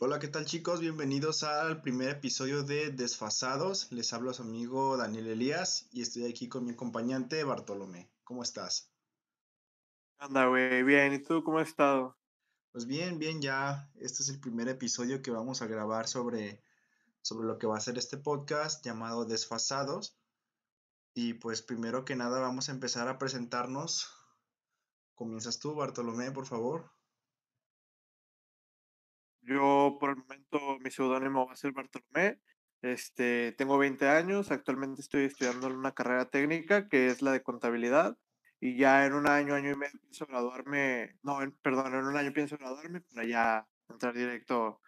Hola, ¿qué tal chicos? Bienvenidos al primer episodio de Desfasados. Les hablo a su amigo Daniel Elías y estoy aquí con mi acompañante Bartolomé. ¿Cómo estás? Anda, güey, bien. ¿Y tú cómo has estado? Pues bien, bien, ya. Este es el primer episodio que vamos a grabar sobre, sobre lo que va a ser este podcast llamado Desfasados. Y pues primero que nada vamos a empezar a presentarnos. Comienzas tú, Bartolomé, por favor. Yo, por el momento, mi seudónimo va a ser Bartolomé. Este, tengo 20 años, actualmente estoy estudiando una carrera técnica que es la de contabilidad y ya en un año, año y medio pienso graduarme, no, perdón, en un año pienso graduarme para ya entrar directo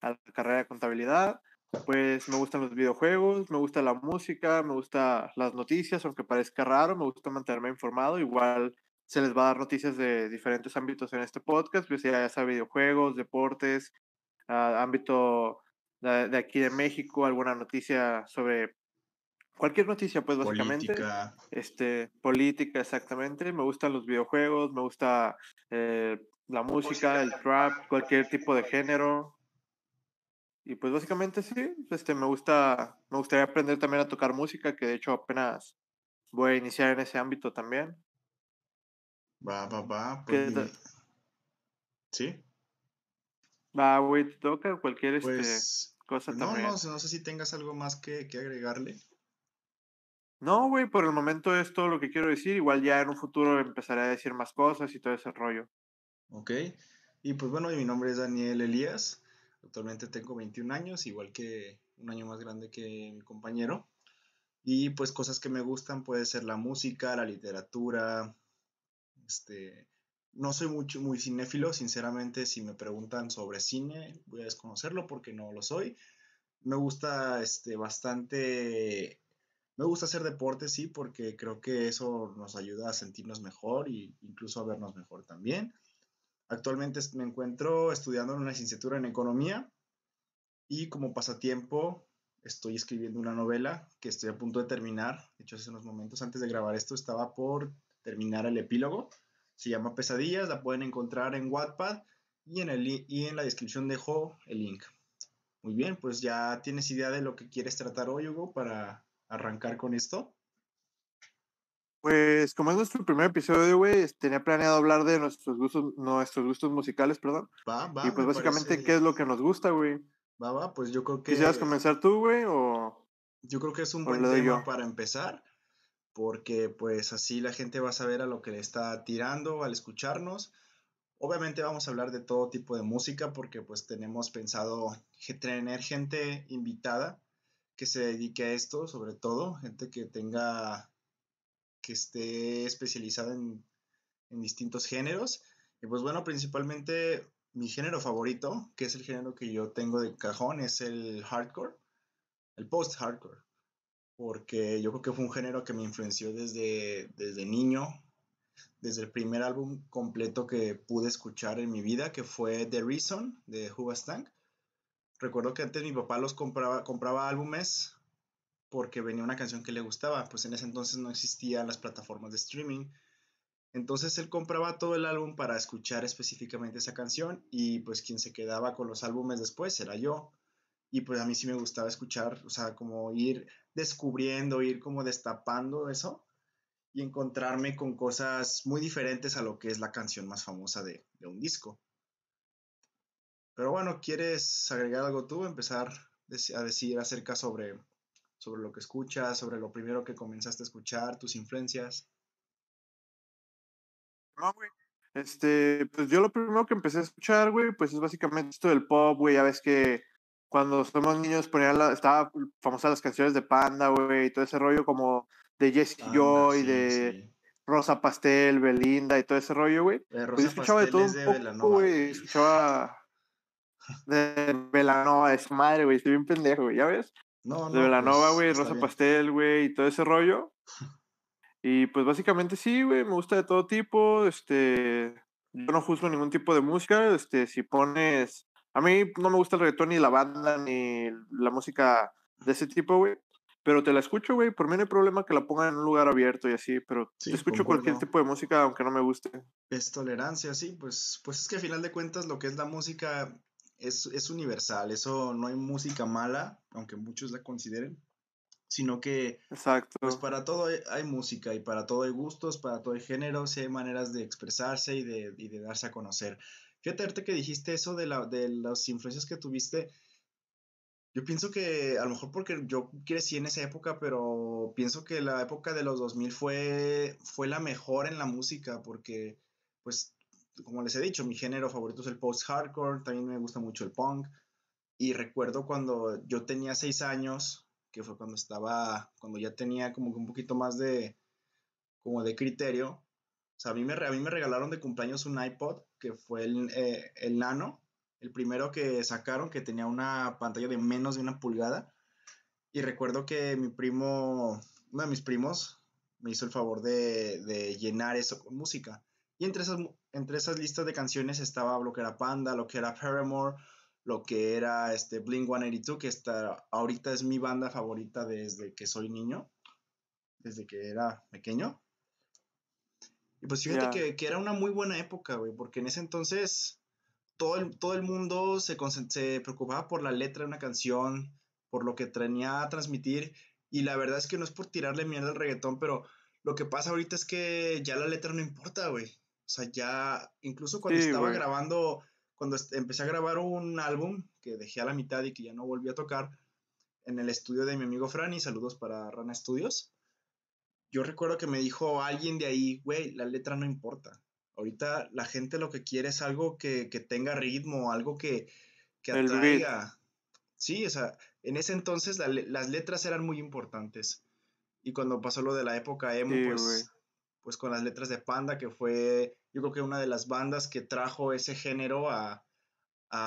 a la carrera de contabilidad. Pues me gustan los videojuegos, me gusta la música, me gustan las noticias, aunque parezca raro, me gusta mantenerme informado. Igual se les va a dar noticias de diferentes ámbitos en este podcast, pues ya sea videojuegos, deportes, ámbito de, aquí de México, alguna noticia sobre cualquier noticia, pues básicamente. Política. Este, política, exactamente. Me gustan los videojuegos, me gusta eh, la música, el trap, cualquier tipo de género. Y pues básicamente sí, este, me gusta, me gustaría aprender también a tocar música, que de hecho apenas voy a iniciar en ese ámbito también. Va, va, va. Pues ¿Sí? Va, güey, te toca cualquier este, pues, cosa no, también. No, no sé si tengas algo más que, que agregarle. No, güey, por el momento es todo lo que quiero decir. Igual ya en un futuro empezaré a decir más cosas y todo ese rollo. Ok. Y pues bueno, mi nombre es Daniel Elías. Actualmente tengo 21 años, igual que un año más grande que mi compañero. Y pues cosas que me gustan puede ser la música, la literatura, este, no soy mucho, muy cinéfilo, sinceramente, si me preguntan sobre cine, voy a desconocerlo porque no lo soy. Me gusta este, bastante, me gusta hacer deporte, sí, porque creo que eso nos ayuda a sentirnos mejor e incluso a vernos mejor también. Actualmente me encuentro estudiando en una licenciatura en economía y como pasatiempo estoy escribiendo una novela que estoy a punto de terminar. De hecho, hace unos momentos antes de grabar esto estaba por terminar el epílogo se llama Pesadillas, la pueden encontrar en Wattpad y en, el, y en la descripción dejo el link. Muy bien, pues ya tienes idea de lo que quieres tratar hoy, Hugo, para arrancar con esto. Pues como es nuestro primer episodio, güey, tenía planeado hablar de nuestros gustos, nuestros gustos musicales, perdón. Va, va, y pues básicamente, ¿qué es lo que nos gusta, güey? Va, va, pues yo creo que... ¿Quisieras comenzar tú, güey, o...? Yo creo que es un buen tema para empezar porque pues así la gente va a saber a lo que le está tirando al escucharnos. Obviamente vamos a hablar de todo tipo de música porque pues tenemos pensado tener gente invitada que se dedique a esto, sobre todo gente que tenga, que esté especializada en, en distintos géneros. Y pues bueno, principalmente mi género favorito, que es el género que yo tengo de cajón, es el hardcore, el post-hardcore porque yo creo que fue un género que me influenció desde, desde niño, desde el primer álbum completo que pude escuchar en mi vida, que fue The Reason de Tank. Recuerdo que antes mi papá los compraba, compraba álbumes porque venía una canción que le gustaba, pues en ese entonces no existían las plataformas de streaming. Entonces él compraba todo el álbum para escuchar específicamente esa canción y pues quien se quedaba con los álbumes después era yo. Y pues a mí sí me gustaba escuchar, o sea, como ir descubriendo, ir como destapando eso y encontrarme con cosas muy diferentes a lo que es la canción más famosa de, un disco. Pero bueno, ¿quieres agregar algo tú? Empezar a decir acerca sobre, sobre lo que escuchas, sobre lo primero que comenzaste a escuchar, tus influencias. No, güey. Este, pues yo lo primero que empecé a escuchar, güey, pues es básicamente esto del pop, güey. Ya ves que cuando somos niños ponían la, estaba famosa las canciones de Panda, güey, y todo ese rollo como de Jesse Joy, de Rosa Pastel, Belinda y todo ese rollo, güey. Pues yo escuchaba de todo un poco, güey, escuchaba de Belanova, es madre, güey, estoy bien pendejo, güey, ¿ya ves? No, no. De Belanova, pues, güey, Rosa Pastel, güey, y todo ese rollo. y pues básicamente sí, güey, me gusta de todo tipo, este, yo no juzgo ningún tipo de música, este, si pones a mí no me gusta el reggaetón ni la banda ni la música de ese tipo, güey. Pero te la escucho, güey. Por mí no hay problema que la pongan en un lugar abierto y así, pero te escucho cualquier tipo de música aunque no me guste. Es tolerancia, sí. Pues, pues es que a final de cuentas lo que es la música es, es universal, eso no hay música mala, aunque muchos la consideren, sino que Exacto. pues para todo hay, música y para todo hay gustos, para todo hay géneros y hay maneras de expresarse y de, y de darse a conocer. Fíjate que dijiste eso de, la, de las influencias que tuviste. Yo pienso que a lo mejor porque yo crecí en esa época, pero pienso que la época de los 2000 fue, fue la mejor en la música porque, pues, como les he dicho, mi género favorito es el post-hardcore, también me gusta mucho el punk. Y recuerdo cuando yo tenía seis años, que fue cuando estaba, cuando ya tenía como que un poquito más de, como de criterio. O sea, a mí me, a mí me regalaron de cumpleaños un iPod, que fue el, eh, el Nano, el primero que sacaron, que tenía una pantalla de menos de una pulgada. Y recuerdo que mi primo, uno de mis primos, me hizo el favor de, de llenar eso con música. Y entre esas, entre esas listas de canciones estaba lo que era Panda, lo que era Paramore, lo que era este Blink 182, que está, ahorita es mi banda favorita desde que soy niño, desde que era pequeño. Y pues fíjate que, era una muy buena época, güey, porque en ese entonces todo el, todo el mundo se, se preocupaba por la letra de una canción, por lo que tenía a transmitir, y la verdad es que no es por tirarle mierda al reggaetón, pero lo que pasa ahorita es que ya la letra no importa, güey. O sea, ya, incluso cuando estaba grabando cuando empecé a grabar un álbum que dejé a la mitad y que ya no volví a tocar en el estudio de mi amigo Franny, saludos para Rana Studios. Yo recuerdo que me dijo alguien de ahí, güey, la letra no importa. Ahorita la gente lo que quiere es algo que, tenga ritmo, algo que, que atraiga. Sí, o sea, en ese entonces las letras eran muy importantes. Y cuando pasó lo de la época emo, pues, pues con las letras de Panda, que fue yo creo que una de las bandas que trajo ese género a,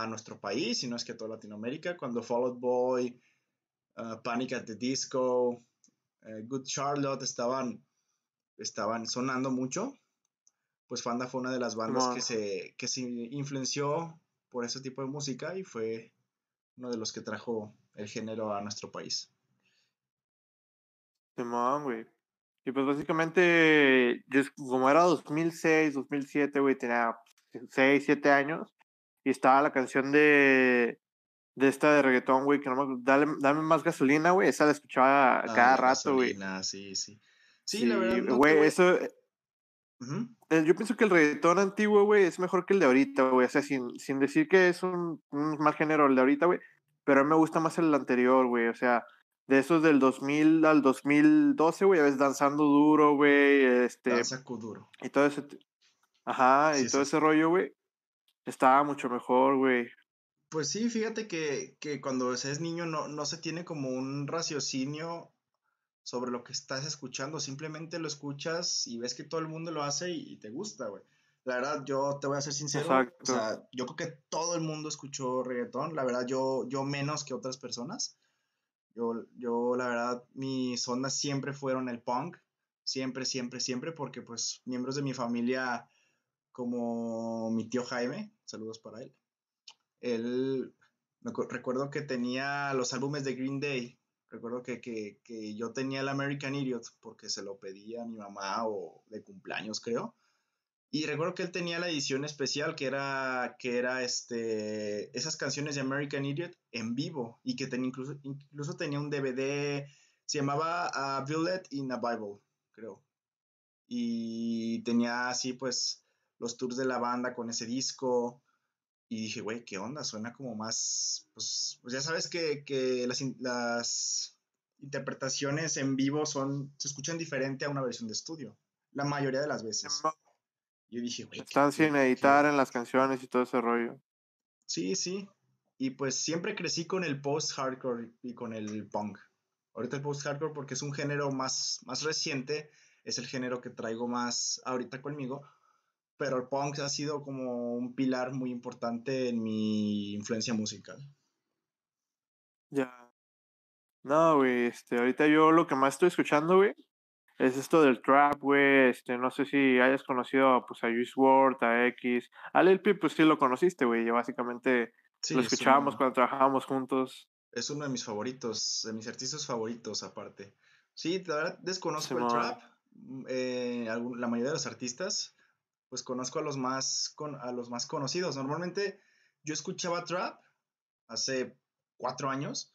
nuestro país, y no es que a toda Latinoamérica, cuando Fall Out Boy, uh, Panic at the Disco, uh, Good Charlotte estaban, estaban sonando mucho, pues Panda fue una de las bandas que, se, que se influenció por ese tipo de música y fue uno de los que trajo el género a nuestro país. Simón, güey. Y pues básicamente, como era 2006, 2007, güey, tenía 6, 7 años. Y estaba la canción de, de esta de reggaetón, güey, que no me dale, dame más gasolina, güey. Esa la escuchaba ah, cada rato, güey. Sí, sí. Sí, la verdad. güey, eso. Eh, yo pienso que el reggaetón antiguo, güey, es mejor que el de ahorita, güey. O sea, sin, sin decir que es un, un mal género el de ahorita, güey. Pero a mí me gusta más el anterior, güey. O sea, de esos del 2000 al 2012, güey, ves danzando duro, güey, este... Danza duro. Y todo ese... Ajá, y todo ese rollo, güey, estaba mucho mejor, güey. Pues sí, fíjate que, que cuando es niño no, no se tiene como un raciocinio sobre lo que estás escuchando, simplemente lo escuchas y ves que todo el mundo lo hace y, te gusta, güey. La verdad, yo te voy a ser sincero, o sea, yo creo que todo el mundo escuchó reggaetón, la verdad, yo, yo menos que otras personas, yo, la verdad, mis ondas siempre fueron el punk, siempre, siempre, siempre, porque pues miembros de mi familia, como mi tío Jaime, saludos para él, él, recuerdo que tenía los álbumes de Green Day, recuerdo que, que, que, yo tenía el American Idiot porque se lo pedía a mi mamá o de cumpleaños, creo. Y recuerdo que él tenía la edición especial que era, que era este, esas canciones de American Idiot en vivo y que tenía incluso, incluso tenía un DVD, se llamaba A Violet in a Bible, creo. Y tenía así pues los tours de la banda con ese disco. Y dije, güey, ¿qué onda? Suena como más, pues, pues ya sabes que, que las, las interpretaciones en vivo son, se escuchan diferente a una versión de estudio, la mayoría de las veces. Yo dije, güey. Están sin editar en las canciones y todo ese rollo. Sí, sí. Y pues siempre crecí con el post-hardcore y con el punk. Ahorita el post-hardcore porque es un género más, más reciente, es el género que traigo más ahorita conmigo, pero el punk ha sido como un pilar muy importante en mi influencia musical. Ya. No, güey, este, ahorita yo lo que más estoy escuchando, güey, es esto del trap, güey. Este, no sé si hayas conocido pues, a Juice WRLD, a X. Al LP, pues sí lo conociste, güey. básicamente lo escuchábamos cuando trabajábamos juntos. Es uno de mis favoritos, de mis artistas favoritos, aparte. Sí, la verdad desconozco el trap. Eh, la mayoría de los artistas, pues conozco a los más, con, a los más conocidos. Normalmente yo escuchaba trap hace cuatro años,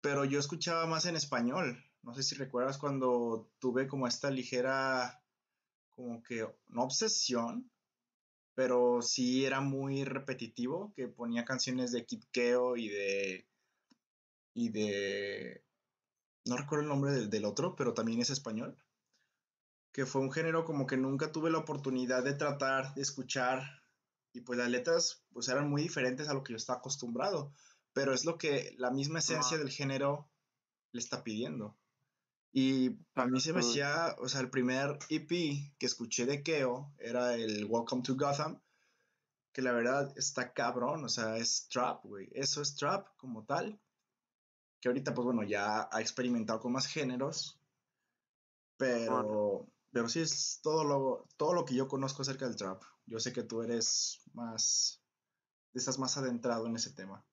pero yo escuchaba más en español. No sé si recuerdas cuando tuve como esta ligera, como que, no obsesión, pero sí era muy repetitivo, que ponía canciones de Kid Keo y de, y de, no recuerdo el nombre del, del otro, pero también es español que fue un género como que nunca tuve la oportunidad de tratar, de escuchar, y pues las letras pues eran muy diferentes a lo que yo estaba acostumbrado, pero es lo que la misma esencia del género le está pidiendo. Y a mí se me hacía, o sea, el primer EP que escuché de Keo era el Welcome to Gotham, que la verdad está cabrón, o sea, es trap, güey, eso es trap como tal, que ahorita pues bueno, ya ha experimentado con más géneros, pero, pero sí es todo lo, todo lo que yo conozco acerca del trap. Yo sé que tú eres más, estás más adentrado en ese tema.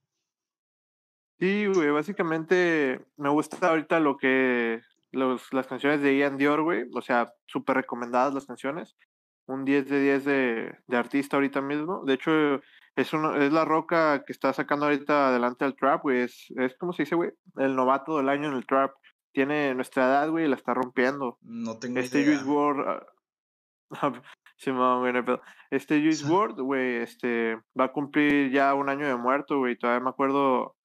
Sí, güey, básicamente me gusta ahorita lo que los, las canciones de Ian Dior, güey, o sea, súper recomendadas las canciones. Un 10 de 10 de, de, artista ahorita mismo. De hecho, es, uno, es la roca que está sacando ahorita adelante al trap, güey. Es, es como se dice, güey, el novato del año en el trap. Tiene nuestra edad, güey, y la está rompiendo. No tengo este idea. Juice WRLD, güey, Este Juice WRLD, güey, este, va a cumplir ya un año de muerto, güey. Todavía me acuerdo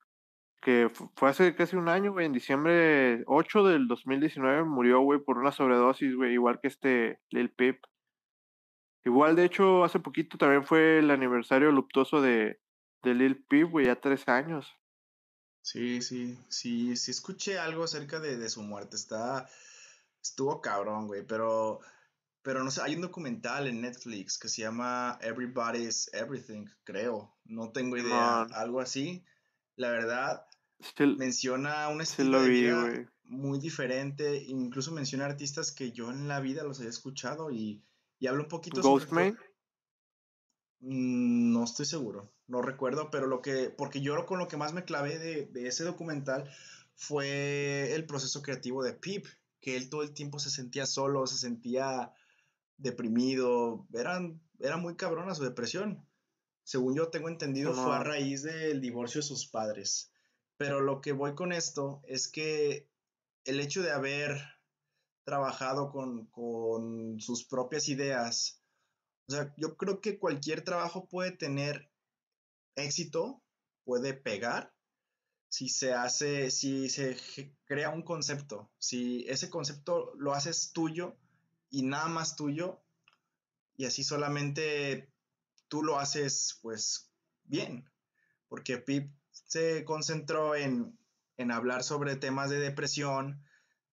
que fue hace casi un año, güey, en diciembre 8 del 2019 murió, güey, por una sobredosis, güey, igual que este Lil Peep. Igual, de hecho, hace poquito también fue el aniversario luctuoso de, de Lil Peep, güey, ya tres años. Sí, sí, sí, sí escuché algo acerca de, de su muerte, está, estuvo cabrón, güey, pero, pero no sé, hay un documental en Netflix que se llama Everybody's Everything, creo, no tengo idea, algo así, la verdad, menciona un estilo de vida muy diferente, incluso menciona artistas que yo en la vida los había escuchado y, y habla un poquito Ghostman. Mm, no estoy seguro, no recuerdo, pero lo que, porque yo con lo que más me clavé de, de ese documental fue el proceso creativo de Pip, que él todo el tiempo se sentía solo, se sentía deprimido, eran, era muy cabrona su depresión. Según yo tengo entendido, fue a raíz del divorcio de sus padres. Pero lo que voy con esto es que el hecho de haber trabajado con, con sus propias ideas, o sea, yo creo que cualquier trabajo puede tener éxito, puede pegar, si se hace, si se crea un concepto, si ese concepto lo haces tuyo y nada más tuyo, y así solamente tú lo haces pues bien, porque Pip se concentró en, hablar sobre temas de depresión,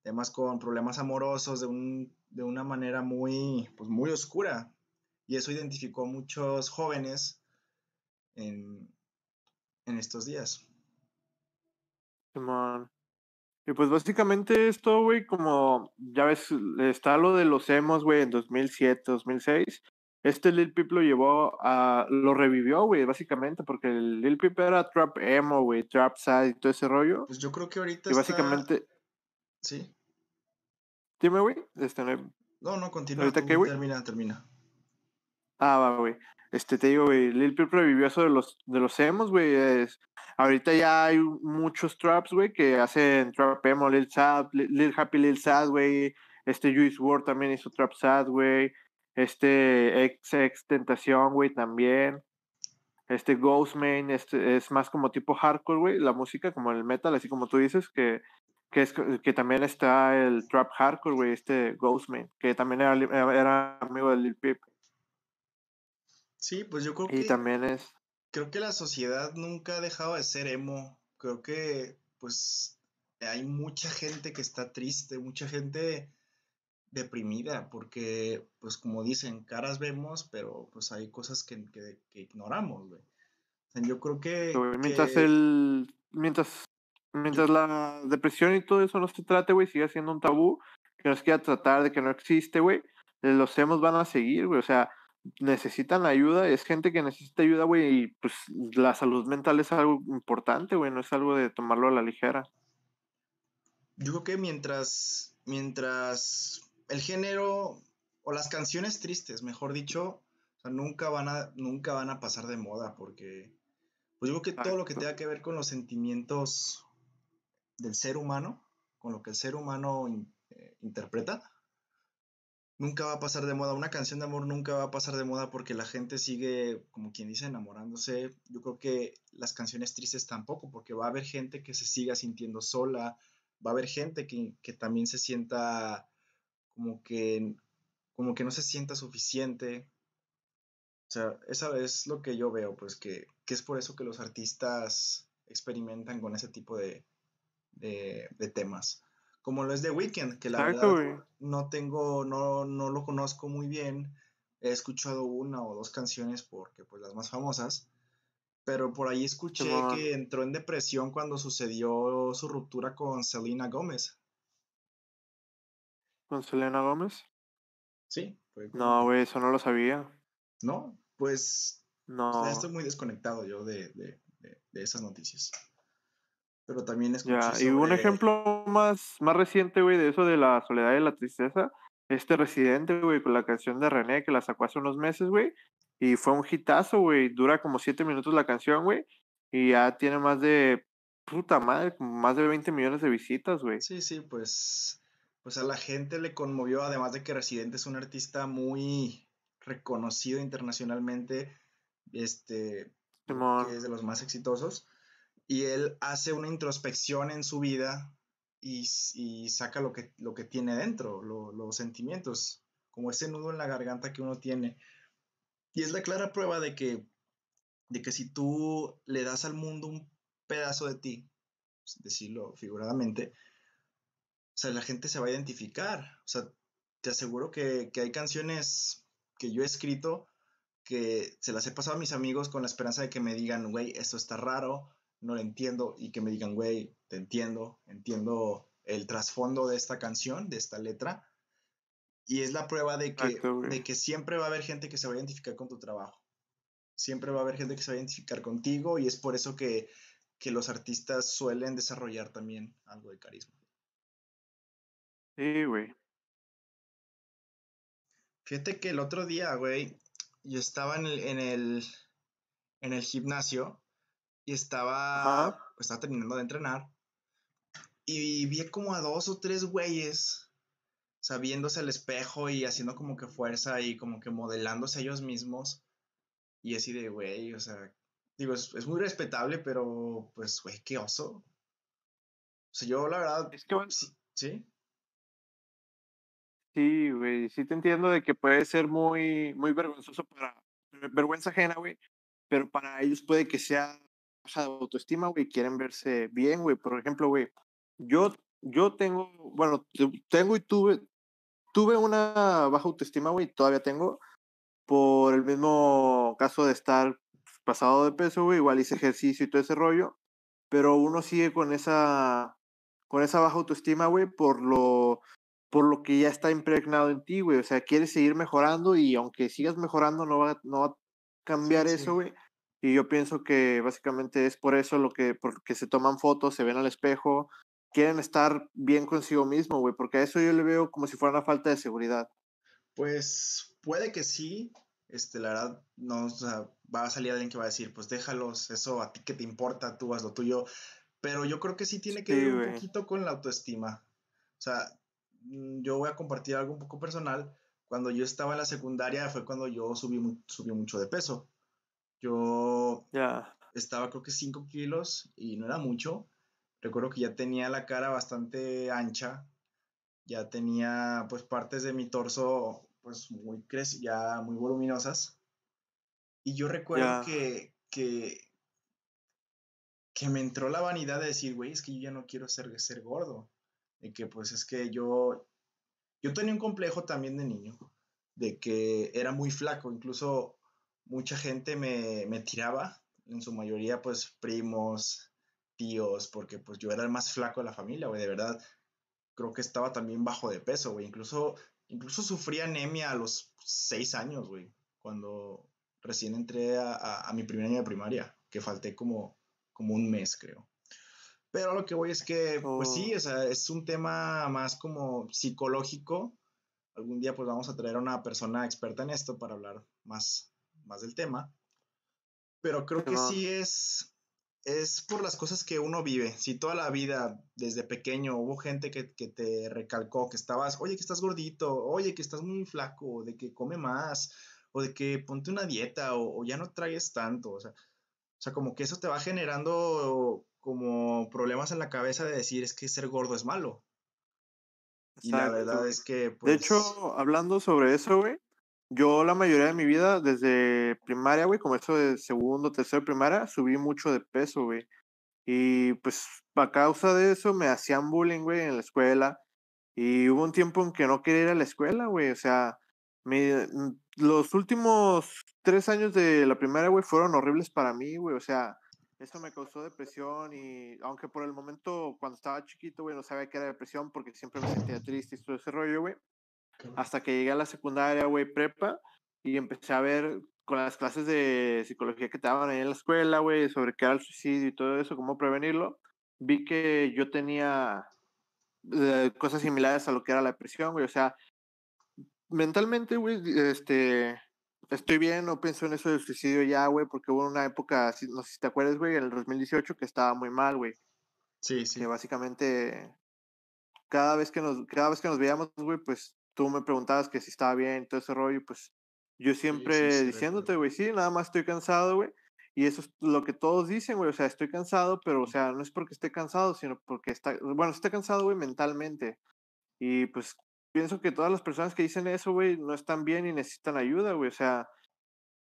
temas con problemas amorosos de, un, de una manera muy, pues, muy oscura. Y eso identificó a muchos jóvenes en, estos días. Y pues básicamente esto, güey, como ya ves, está lo de los emos, güey, en 2007, 2006 este Lil Peep lo llevó a. Lo revivió, güey, básicamente, porque el Lil Peep era trap emo, güey, trap sad y todo ese rollo. Pues yo creo que ahorita. Y básicamente. Sí. Dime, güey. Este, no... no, continúa. ¿Ahorita qué, güey? Termina, termina. Ah, va, güey. Este, te digo, güey, Lil Peep revivió eso de los, de los emos, güey. ahorita ya hay muchos traps, güey, que hacen trap emo, Lil Sad, Lil Happy Lil Sad, güey. Este Juice WRLD también hizo trap sad, güey. Este ex Tentación, güey, también. Este Ghostman, este es más como tipo hardcore, güey, la música como el metal, así como tú dices, que, que, es, que también está el trap hardcore, güey, este Ghostman, que también era, era amigo de Lil Peep. Sí, pues yo creo que... Y también es... Creo que la sociedad nunca ha dejado de ser emo. Creo que, pues, hay mucha gente que está triste, mucha gente deprimida, porque, pues como dicen, caras vemos, pero pues hay cosas que, que, ignoramos, güey. yo creo que... Mientras el... Mientras, mientras la depresión y todo eso no se trate, güey, sigue siendo un tabú, que nos quiera tratar de que no existe, güey, los hemos van a seguir, güey, o sea, necesitan ayuda, es gente que necesita ayuda, güey, y pues la salud mental es algo importante, güey, no es algo de tomarlo a la ligera. Yo creo que mientras, mientras el género o las canciones tristes, mejor dicho, nunca van a, nunca van a pasar de moda porque, Pues digo que todo lo que tenga que ver con los sentimientos del ser humano, con lo que el ser humano eh, interpreta, nunca va a pasar de moda. Una canción de amor nunca va a pasar de moda porque la gente sigue, como quien dice, enamorándose. Yo creo que las canciones tristes tampoco, porque va a haber gente que se siga sintiendo sola, va a haber gente que, que también se sienta como que, como que no se sienta suficiente. O sea, esa es lo que yo veo, pues que, que es por eso que los artistas experimentan con ese tipo de, de, temas. Como lo es The Weeknd, que la verdad no tengo, no, no lo conozco muy bien. He escuchado una o dos canciones porque pues las más famosas. Pero por ahí escuché que entró en depresión cuando sucedió su ruptura con Selena Gómez. ¿Con Selena Gómez? Sí. no, güey, eso no lo sabía. No, pues. No. estoy muy desconectado yo de, de, de esas noticias pero también es Ya, y un ejemplo más, más reciente, güey, de eso de la soledad y la tristeza, este Residente, güey, con la canción de René, que la sacó hace unos meses, güey, y fue un hitazo, güey, dura como siete minutos la canción, güey, y ya tiene más de, puta madre, más de 20 millones de visitas, güey. Sí, sí, pues, pues a la gente le conmovió, además de que Residente es un artista muy reconocido internacionalmente, este, que es de los más exitosos y él hace una introspección en su vida y, saca lo que, lo que tiene dentro, los sentimientos, como ese nudo en la garganta que uno tiene. Y es la clara prueba de que, de que si tú le das al mundo un pedazo de ti, pues, decirlo figuradamente, o sea, la gente se va a identificar. O sea, te aseguro que, que hay canciones que yo he escrito que se las he pasado a mis amigos con la esperanza de que me digan, güey, esto está raro, no lo entiendo y que me digan, güey, te entiendo, entiendo el trasfondo de esta canción, de esta letra. Y es la prueba de que, de que siempre va a haber gente que se va a identificar con tu trabajo. Siempre va a haber gente que se va a identificar contigo y es por eso que, que los artistas suelen desarrollar también algo de carisma. Sí, güey. Fíjate que el otro día, güey, yo estaba en el, en el, en el gimnasio y estaba, estaba terminando de entrenar y vi como a dos o tres güeyes, o viéndose al espejo y haciendo como que fuerza y como que modelándose ellos mismos. Y así de, güey, o sea, digo, es, muy respetable, pero pues, güey, qué oso. O sea, yo la verdad... Es que, sí. ¿sí? Sí, güey, sí te entiendo de que puede ser muy, muy vergonzoso para, vergüenza ajena, güey, pero para ellos puede que sea baja de autoestima, güey, quieren verse bien, güey. Por ejemplo, güey, yo, yo tengo, bueno, tengo y tuve, tuve una baja autoestima, güey, todavía tengo, por el mismo caso de estar pasado de peso, güey, igual hice ejercicio y todo ese rollo, pero uno sigue con esa, con esa baja autoestima, güey, por lo, por lo que ya está impregnado en ti, güey, o sea, quieres seguir mejorando y aunque sigas mejorando no va, no va a cambiar eso, güey. Y yo pienso que básicamente es por eso lo que, porque se toman fotos, se ven al espejo, quieren estar bien consigo mismo, güey, porque a eso yo le veo como si fuera una falta de seguridad. Pues puede que sí, este, la verdad, no, o sea, va a salir alguien que va a decir, pues déjalos, eso a ti que te importa, tú haz lo tuyo, pero yo creo que sí tiene que ver un poquito con la autoestima. O sea, mm, yo voy a compartir algo un poco personal. Cuando yo estaba en la secundaria fue cuando yo subí, subí mucho de peso. Yo estaba creo que 5 kilos y no era mucho. Recuerdo que ya tenía la cara bastante ancha, ya tenía pues partes de mi torso pues muy ya muy voluminosas. Y yo recuerdo que, que, que me entró la vanidad de decir, güey, es que yo ya no quiero ser, ser gordo. De que pues es que yo, yo tenía un complejo también de niño, de que era muy flaco, incluso mucha gente me, me tiraba, en su mayoría pues primos, tíos, porque pues yo era el más flaco de la familia, güey, de verdad. Creo que estaba también bajo de peso, güey. Incluso, incluso sufrí anemia a los seis años, güey, cuando recién entré a, a, mi primer año de primaria, que falté como, como un mes, creo. Pero lo que voy es que, pues sí, oh. o sea, es un tema más como psicológico. Algún día pues vamos a traer a una persona experta en esto para hablar más más del tema. Pero creo que sí es, es por las cosas que uno vive. Si toda la vida, desde pequeño, hubo gente que, te recalcó que estabas, oye, que estás gordito, oye, que estás muy flaco, de que come más, o de que ponte una dieta, o, ya no traes tanto. O sea, o sea, como que eso te va generando como problemas en la cabeza de decir, es que ser gordo es malo. Y la verdad es que... De pues hecho, hablando sobre eso, güey, yo la mayoría de mi vida, desde primaria, güey, como eso de segundo, tercero, primaria, subí mucho de peso, güey. Y pues a causa de eso me hacían bullying, güey, en la escuela. Y hubo un tiempo en que no quería ir a la escuela, güey. O sea, me, mm, los últimos tres años de la primaria, güey, fueron horribles para mí, güey. O sea, eso me causó depresión y aunque por el momento cuando estaba chiquito, güey, no sabía qué era depresión porque siempre me sentía triste y todo ese rollo, güey. Hasta que llegué a la secundaria, güey, prepa, y empecé a ver con las clases de psicología que te daban ahí en la escuela, güey, sobre qué era el suicidio y todo eso, cómo prevenirlo, vi que yo tenía eh, cosas similares a lo que era la depresión, güey, o sea, mentalmente, güey, este, estoy bien, no pienso en eso del suicidio ya, güey, porque hubo una época, no sé si te acuerdas, güey, en el 2018 que estaba muy mal, güey. Sí, sí. Que básicamente cada vez que nos, cada vez que nos veíamos, güey, pues tú me preguntabas que si estaba bien, todo ese rollo, pues yo siempre diciéndote, güey, sí, nada más estoy cansado, güey. Y eso es lo que todos dicen, güey, o sea, estoy cansado, pero, o sea, no es porque esté cansado, sino porque está, bueno, estoy cansado, güey, mentalmente. Y pues pienso que todas las personas que dicen eso, güey, no están bien y necesitan ayuda, güey. O sea,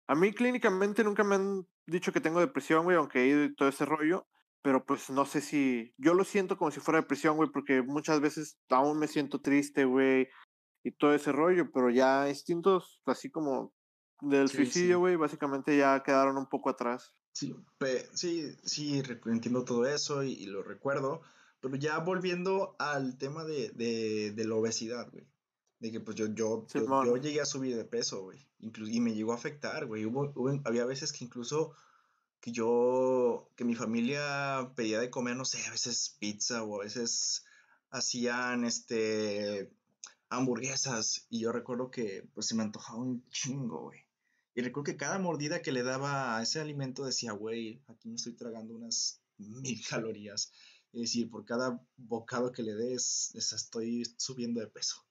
a mí clínicamente nunca me han dicho que tengo depresión, güey, aunque he ido y todo ese rollo, pero pues no sé si, yo lo siento como si fuera depresión, güey, porque muchas veces aún me siento triste, güey, y todo ese rollo, pero ya instintos así como del suicidio, güey, básicamente ya quedaron un poco atrás. Sí, sí, sí, entiendo todo eso y, lo recuerdo, pero ya volviendo al tema de, de, la obesidad, güey. De que pues yo, yo, yo, llegué a subir de peso, güey. Y me llegó a afectar, güey. Hubo, había veces que incluso que yo, que mi familia pedía de comer, no sé, a veces pizza o a veces hacían este hamburguesas y yo recuerdo que pues se me antojaba un chingo, güey. Y recuerdo que cada mordida que le daba a ese alimento decía, güey, aquí me estoy tragando unas mil calorías. Es decir, por cada bocado que le des, estoy subiendo de peso.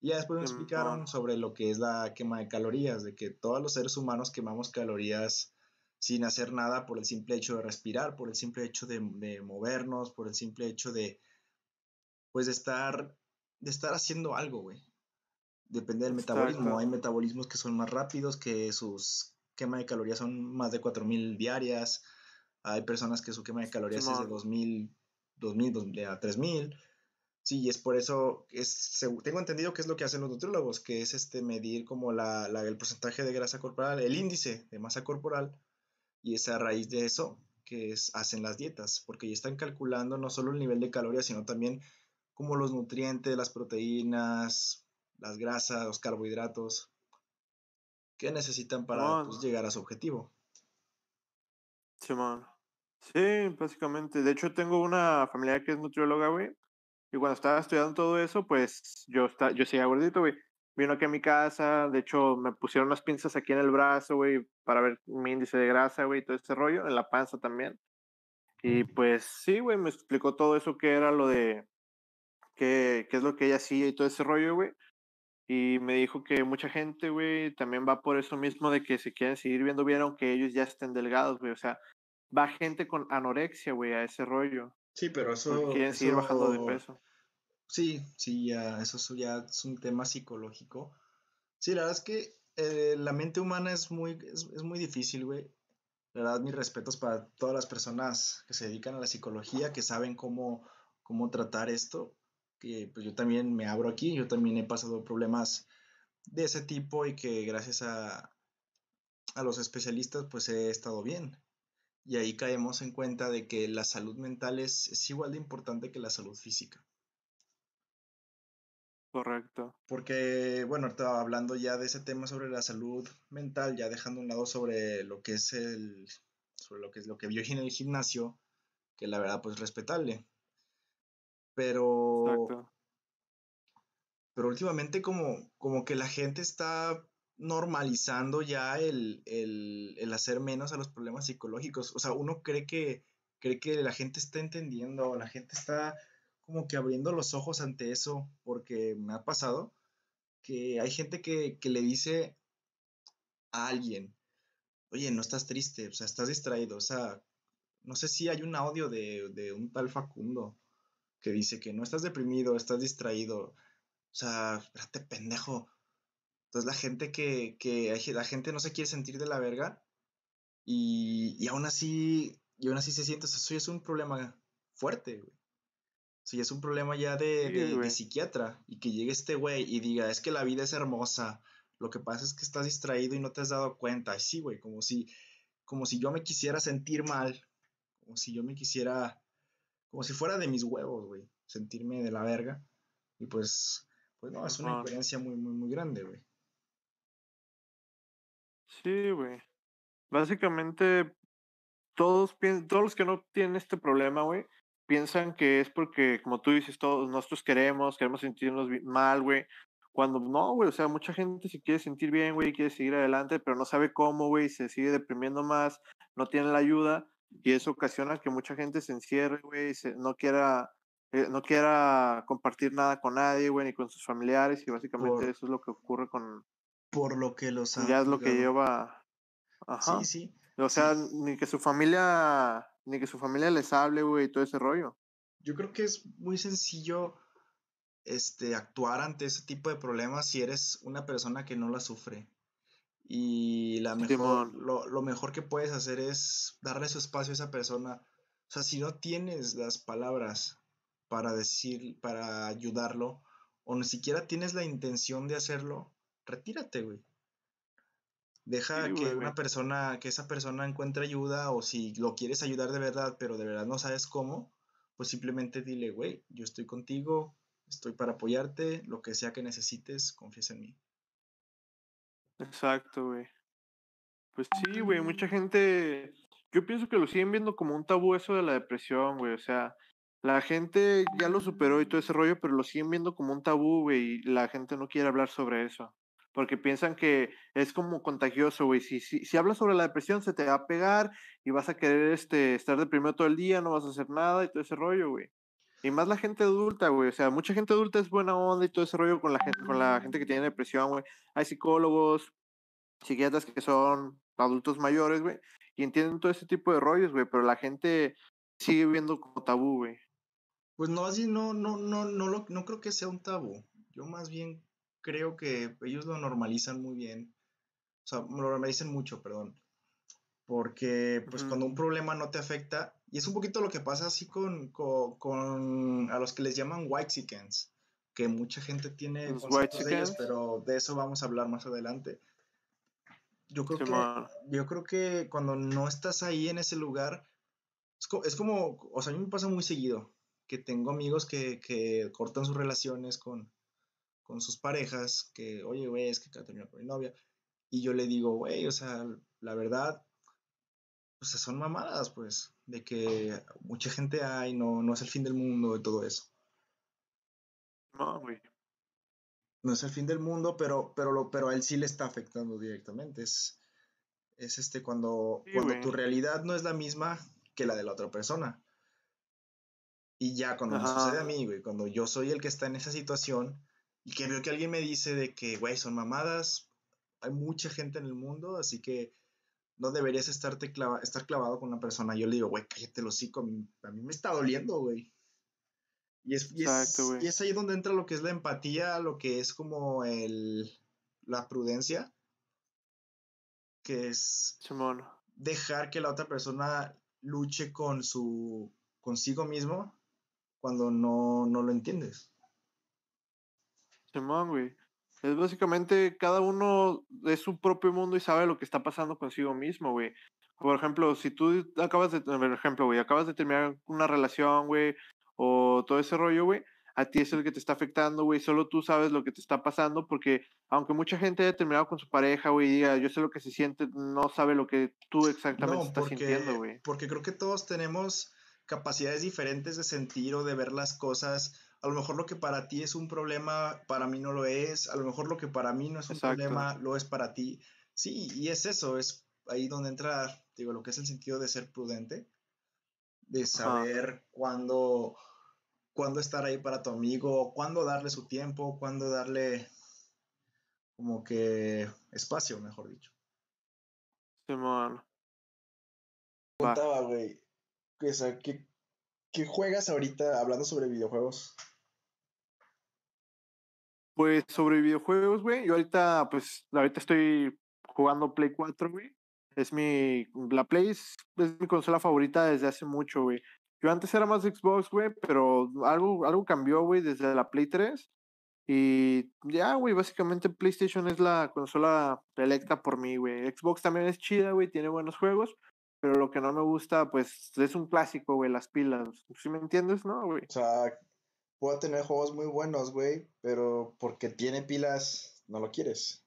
Y ya después me explicaron sobre lo que es la quema de calorías, de que todos los seres humanos quemamos calorías sin hacer nada por el simple hecho de respirar, por el simple hecho de, de movernos, por el simple hecho de, pues, de estar de estar haciendo algo, güey. Depende del metabolismo. Hay metabolismos que son más rápidos, que sus quema de calorías son más de 4.000 diarias. Hay personas que su quema de calorías es de 2.000, 2.000 a 3.000. Sí, y es por eso, es, tengo entendido que es lo que hacen los nutriólogos, que es este medir como la, el porcentaje de grasa corporal, el índice de masa corporal, y es a raíz de eso que es, hacen las dietas, porque ya están calculando no solo el nivel de calorías, sino también como los nutrientes, las proteínas, las grasas, los carbohidratos, que necesitan para pues, llegar a su objetivo. Simón. Sí, básicamente. De hecho, tengo una familia que es nutrióloga, güey. Y cuando estaba estudiando todo eso, pues yo, está, yo seguía gordito, güey. Vino aquí a mi casa, de hecho me pusieron unas pinzas aquí en el brazo, güey, para ver mi índice de grasa, güey, todo ese rollo, en la panza también. Y pues sí, güey, me explicó todo eso que era lo de qué, qué es lo que ella hacía y todo ese rollo, güey. Y me dijo que mucha gente, güey, también va por eso mismo de que se quieren seguir viendo bien aunque ellos ya estén delgados, güey. O sea, va gente con anorexia, güey, a ese rollo. Sí, pero eso... Quieren seguir bajando de peso. Sí, sí, ya, eso ya es un tema psicológico. Sí, la verdad es que eh, la mente humana es muy, es, es muy difícil, güey. La verdad, mis respetos para todas las personas que se dedican a la psicología, que saben cómo, cómo tratar esto que pues yo también me abro aquí, yo también he pasado problemas de ese tipo y que gracias a, a los especialistas pues he estado bien. Y ahí caemos en cuenta de que la salud mental es, es igual de importante que la salud física. Correcto. Porque, bueno, estaba hablando ya de ese tema sobre la salud mental, ya dejando un lado sobre lo que es el, sobre lo que es lo que vio en el gimnasio, que la verdad pues respetable. Pero. Pero últimamente, como, como que la gente está normalizando ya el, el, hacer menos a los problemas psicológicos. O sea, uno cree que, cree que la gente está entendiendo, la gente está como que abriendo los ojos ante eso, porque me ha pasado que hay gente que, que le dice a alguien, oye, no estás triste, o sea, estás distraído, o sea, no sé si hay un audio de, de un tal Facundo que dice que no estás deprimido, estás distraído, o sea, espérate, pendejo, entonces la gente que, que la gente no se quiere sentir de la verga y, y aún así, y aún así se siente, eso es un problema fuerte, güey. O es un problema ya de, de, psiquiatra y que llegue este güey y diga, es que la vida es hermosa, lo que pasa es que estás distraído y no te has dado cuenta. Y sí, güey, como si, como si yo me quisiera sentir mal, como si yo me quisiera, como si fuera de mis huevos, güey, sentirme de la verga. Y pues, pues no, es una incoherencia muy, muy, muy grande, güey. Sí, güey. Básicamente, todos, todos los que no tienen este problema, güey, piensan que es porque, como tú dices, todos nosotros queremos, queremos sentirnos mal, güey. Cuando no, güey, o sea, mucha gente se quiere sentir bien, güey, quiere seguir adelante, pero no sabe cómo, güey, se sigue deprimiendo más, no tiene la ayuda, y eso ocasiona que mucha gente se encierre, güey, no quiera, eh, no quiera compartir nada con nadie, güey, ni con sus familiares, y básicamente eso es lo que ocurre con, por lo que los Ya es lo que lleva. Ajá. Sí, sí. O sea, ni que su familia, ni que su familia les hable, güey, y todo ese rollo. Yo creo que es muy sencillo este, actuar ante ese tipo de problemas si eres una persona que no la sufre. Y la mejor, lo, lo, mejor que puedes hacer es darle su espacio a esa persona. O sea, si no tienes las palabras para decir, para ayudarlo, o ni siquiera tienes la intención de hacerlo, retírate, güey. Deja que una persona, que esa persona encuentre ayuda o si lo quieres ayudar de verdad, pero de verdad no sabes cómo, pues simplemente dile, güey, yo estoy contigo, estoy para apoyarte, lo que sea que necesites, confiesa en mí. Exacto, güey. Pues sí, güey, mucha gente, yo pienso que lo siguen viendo como un tabú eso de la depresión, güey, o sea, la gente ya lo superó y todo ese rollo, pero lo siguen viendo como un tabú, güey, y la gente no quiere hablar sobre eso porque piensan que es como contagioso, güey. Si, si, si, hablas sobre la depresión, se te va a pegar y vas a querer este, estar deprimido todo el día, no vas a hacer nada y todo ese rollo, güey. Y más la gente adulta, güey. O sea, mucha gente adulta es buena onda y todo ese rollo con la gente, con la gente que tiene depresión, güey. Hay psicólogos, psiquiatras que son adultos mayores, güey, y entienden todo ese tipo de rollos, güey, pero la gente sigue viendo como tabú, güey. Pues no, así no, no, no, no, lo, no creo que sea un tabú. Yo más bien creo que ellos lo normalizan muy bien. O sea, lo normalizan mucho, perdón. Porque, pues, cuando un problema no te afecta, y es un poquito lo que pasa así con, con, a los que les llaman white chickens, que mucha gente tiene conceptos de ellos, pero de eso vamos a hablar más adelante. Yo creo, que, yo creo que cuando no estás ahí en ese lugar, es, como, o sea, a mí me pasa muy seguido, que tengo amigos que, que cortan sus relaciones con, con sus parejas, que, oye, güey, es que terminó con mi novia. Y yo le digo, güey, o sea, la verdad, sea, son mamadas, pues, de que mucha gente hay, no, no es el fin del mundo y todo eso. No, güey. No es el fin del mundo, pero, pero, lo, pero a él sí le está afectando directamente. Es, es este cuando, cuando tu realidad no es la misma que la de la otra persona. Y ya cuando me sucede a mí, güey, cuando yo soy el que está en esa situación, y que veo que alguien me dice de que, güey, son mamadas, hay mucha gente en el mundo, así que no deberías estarte estar clavado con una persona. Yo le digo, güey, cállate el hocico, a mí, a mí me está doliendo, güey. Y es, y, es, ahí donde entra lo que es la empatía, lo que es como el, la prudencia, que es dejar que la otra persona luche con su consigo mismo cuando no, no lo entiendes. Simón, güey. Es básicamente cada uno es su propio mundo y sabe lo que está pasando consigo mismo, güey. Por ejemplo, si tú acabas de, por ejemplo, güey, acabas de terminar una relación, güey, o todo ese rollo, güey, a ti es el que te está afectando, güey, solo tú sabes lo que te está pasando, porque aunque mucha gente haya terminado con su pareja, güey, diga, yo sé lo que se siente, no sabe lo que tú exactamente estás sintiendo, güey. Porque creo que todos tenemos capacidades diferentes de sentir o de ver las cosas a lo mejor lo que para ti es un problema, para mí no lo es, a lo mejor lo que para mí no es un problema, lo es para ti. Sí, y es eso, es ahí donde entra, digo, lo que es el sentido de ser prudente, de saber cuándo, cuándo estar ahí para tu amigo, cuándo darle su tiempo, cuándo darle como que espacio, mejor dicho. Simón. Contaba, güey, ¿qué, ¿qué juegas ahorita hablando sobre videojuegos? Pues sobre videojuegos, güey. Yo ahorita, pues, ahorita estoy jugando Play 4, güey. Es mi. La Play es, mi consola favorita desde hace mucho, güey. Yo antes era más Xbox, güey, pero algo, algo cambió, güey, desde la Play 3. Y ya, güey, básicamente PlayStation es la consola electa por mí, güey. Xbox también es chida, güey, tiene buenos juegos, pero lo que no me gusta, pues, es un clásico, güey, las pilas. ¿Sí me entiendes, no, güey? O sea, puede tener juegos muy buenos, güey, pero porque tiene pilas, no lo quieres.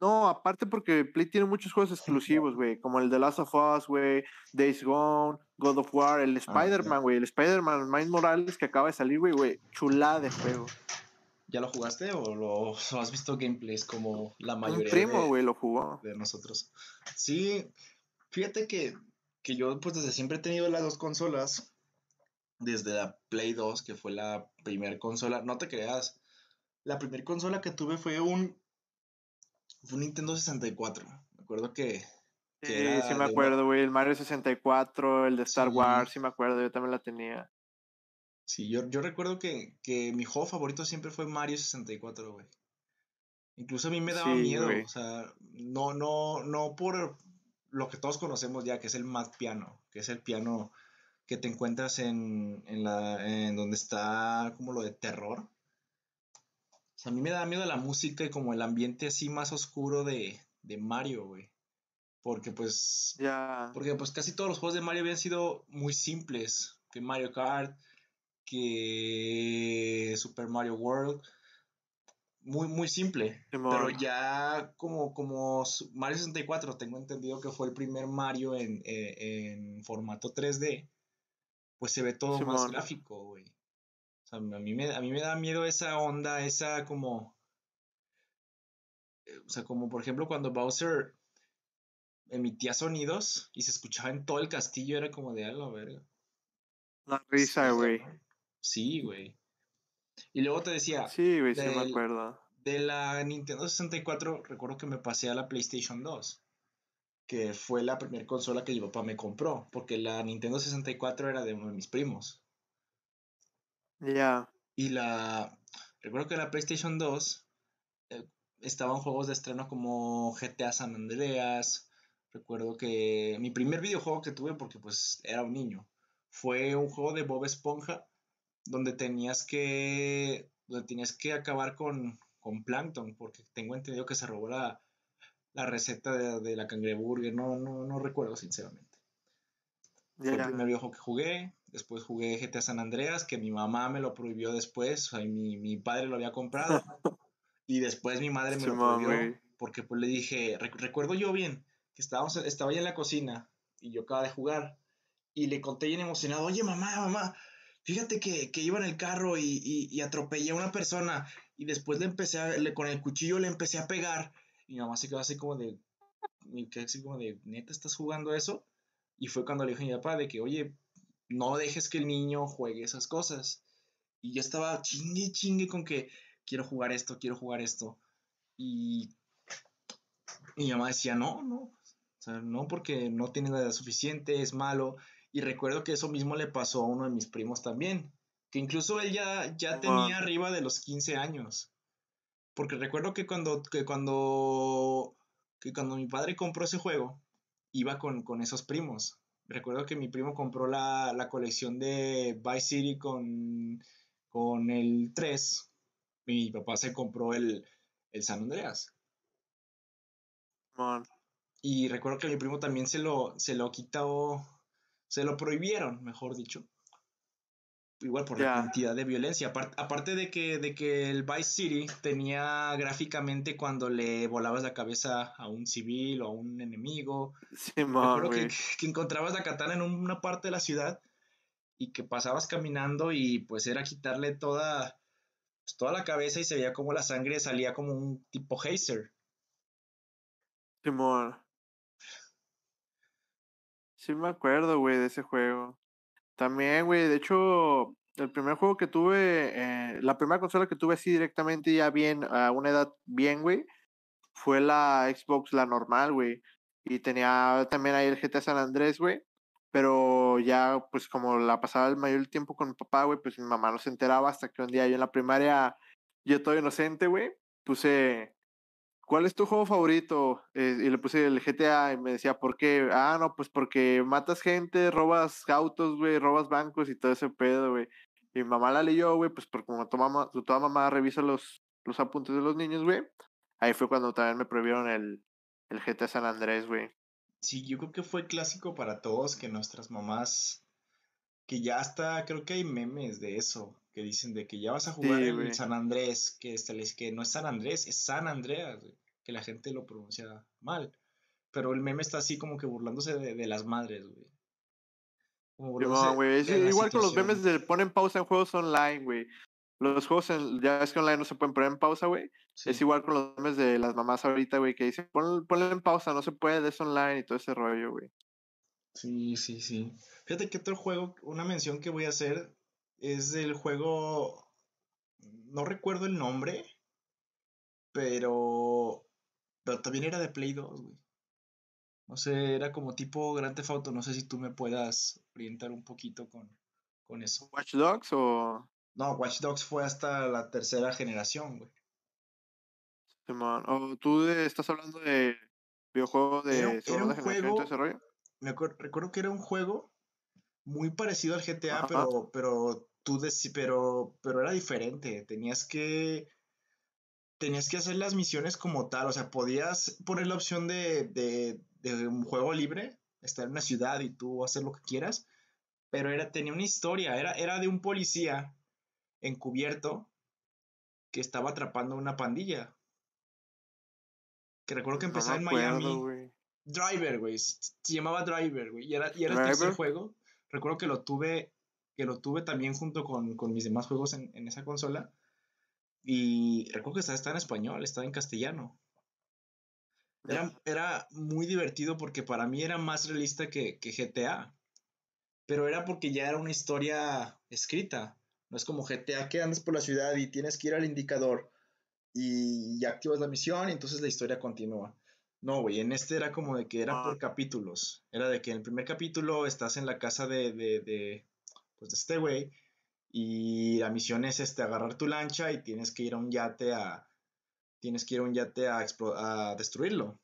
No, aparte porque Play tiene muchos juegos exclusivos, güey, como el The Last of Us, güey, Days Gone, God of War, el ah, Spider-Man, güey, el Spider-Man Miles Morales que acaba de salir, güey, güey, chulada de juego. ¿Ya lo jugaste o lo has visto gameplays como la mayoría Un primo, güey, lo jugó. de nosotros? Sí, fíjate que, que yo pues desde siempre he tenido las dos consolas desde la Play 2, que fue la primera consola, no te creas, la primera consola que tuve fue un, fue un Nintendo 64. Me acuerdo que... sí, sí me acuerdo, güey, el Mario 64, el de Star Wars, sí me acuerdo, yo también la tenía. Sí, yo, yo recuerdo que, que mi juego favorito siempre fue Mario 64, güey. Incluso a mí me daba miedo, o sea, no, no, no por lo que todos conocemos ya, que es el Mad Piano, que es el piano que te encuentras en, en, la, en donde está como lo de terror. O sea, a mí me da miedo la música y como el ambiente así más oscuro de, de Mario, güey. Porque pues... Porque pues casi todos los juegos de Mario habían sido muy simples. Que Mario Kart, que Super Mario World. Muy, muy simple. pero ya como, como Mario 64, tengo entendido que fue el primer Mario en, eh, en formato 3D pues se ve todo más gráfico, güey. O sea, a mí, me, a mí me da miedo esa onda, esa como... Eh, o sea, como por ejemplo cuando Bowser emitía sonidos y se escuchaba en todo el castillo, era como de algo, verga. La risa, güey. Sí, güey. Y luego te decía. Sí, güey, sí me acuerdo. De la Nintendo 64, recuerdo que me pasé a la PlayStation 2 que fue la primera consola que mi papá me compró, porque la Nintendo 64 era de uno de mis primos. Ya. Y la. Recuerdo que la PlayStation 2 eh, estaban juegos de estreno como GTA San Andreas. Recuerdo que mi primer videojuego que tuve, porque pues era un niño, fue un juego de Bob Esponja, donde tenías que. donde tenías que acabar con, con Plankton, porque tengo entendido que se robó la, la receta de, la cangreburger, no, no, no recuerdo sinceramente. Fue el primer videojuego que jugué, después jugué GTA San Andreas, que mi mamá me lo prohibió después, o sea, mi, mi, padre lo había comprado, y después mi madre me lo prohibió, porque pues le dije, recuerdo yo bien, que estábamos, estaba ahí en la cocina, y yo acaba de jugar, y le conté bien emocionado, oye mamá, mamá, fíjate que, que iba en el carro y, y, atropellé a una persona, y después le empecé a, le, con el cuchillo le empecé a pegar, y mi mamá se quedó así como de, así como de, neta, ¿estás jugando eso? Y fue cuando le dije a mi papá de que, oye, no dejes que el niño juegue esas cosas. Y yo estaba chingue, chingue con que quiero jugar esto, quiero jugar esto. Y, mi mamá decía, no, no, o sea, no porque no tiene la edad suficiente, es malo. Y recuerdo que eso mismo le pasó a uno de mis primos también, que incluso él ya, ya tenía arriba de los 15 años. Porque recuerdo que cuando, que cuando, que cuando mi padre compró ese juego, iba con, con esos primos. Recuerdo que mi primo compró la, la colección de Vice City con, con el 3. Mi papá se compró el, el San Andreas. Y recuerdo que mi primo también se lo, se lo quitó, se lo prohibieron, mejor dicho igual por la cantidad de violencia. aparte de que, de que el Vice City tenía gráficamente cuando le volabas la cabeza a un civil o a un enemigo. Sí, que, que, encontrabas la katana en una parte de la ciudad y que pasabas caminando y pues era quitarle toda, pues, toda la cabeza y se veía como la sangre salía como un tipo hazer. Simón. Sí me acuerdo, güey, de ese juego. También, güey, de hecho, el primer juego que tuve, eh, la primera consola que tuve así directamente ya bien, a una edad bien, güey, fue la Xbox, la normal, güey. Y tenía también ahí el GTA San Andrés, güey. Pero ya, pues como la pasaba el mayor tiempo con mi papá, güey, pues mi mamá no se enteraba hasta que un día yo en la primaria, yo todo inocente, güey, puse, ¿cuál es tu juego favorito? Eh, y le puse el GTA y me decía, ¿por qué? Ah, no, pues porque matas gente, robas autos, güey, robas bancos y todo ese pedo, güey. Y mi mamá la leyó, güey, pues porque como tu mamá, toda mamá revisa los, los apuntes de los niños, güey. Ahí fue cuando también me prohibieron el, el GTA San Andrés, güey. Sí, yo creo que fue clásico para todos que nuestras mamás, que ya hasta, creo que hay memes de eso, que dicen de que ya vas a jugar en San Andrés, que, que no es San Andrés, es San Andreas, que la gente lo pronuncia mal. Pero el meme está así como que burlándose de, las madres, güey. igual con los memes de ponen pausa en juegos online, güey. Los juegos en, ya es que online no se pueden poner en pausa, güey. Es igual con los memes de las mamás ahorita, güey, que dicen, ponle, en pausa, no se puede, es online y todo ese rollo, güey. Sí, sí, sí. Fíjate que otro juego, una mención que voy a hacer es del juego, no recuerdo el nombre, pero, pero también era de Play 2, güey. No sé, era como tipo Grand Theft Auto, no sé si tú me puedas orientar un poquito con, con eso. ¿Watch Dogs o...? No, Watch Dogs fue hasta la tercera generación, güey. O tú estás hablando de videojuegos de era, un juego, Me recuerdo que era un juego muy parecido al GTA, pero, pero tú pero, pero era diferente. Tenías que tenías que hacer las misiones como tal. O sea, podías poner la opción de, de, de, un juego libre, estar en una ciudad y tú hacer lo que quieras. Pero era, tenía una historia. Era, era de un policía encubierto que estaba atrapando una pandilla. Que recuerdo que empezaba en Miami. Driver, güey. Se llamaba Driver, güey. Y era, y era el tercer juego. Recuerdo que lo tuve. Que lo tuve también junto con, con mis demás juegos en, en, esa consola. Y recuerdo que estaba, en español, estaba en castellano. Era, era, muy divertido porque para mí era más realista que, que GTA. Pero era porque ya era una historia escrita. No es como GTA que andas por la ciudad y tienes que ir al indicador y ya activas la misión y entonces la historia continúa. No, güey, en este era como de que era por capítulos. Era de que en el primer capítulo estás en la casa de, de, de pues de este güey y la misión es este, agarrar tu lancha y tienes que ir a un yate a, tienes que ir a un yate a, a destruirlo.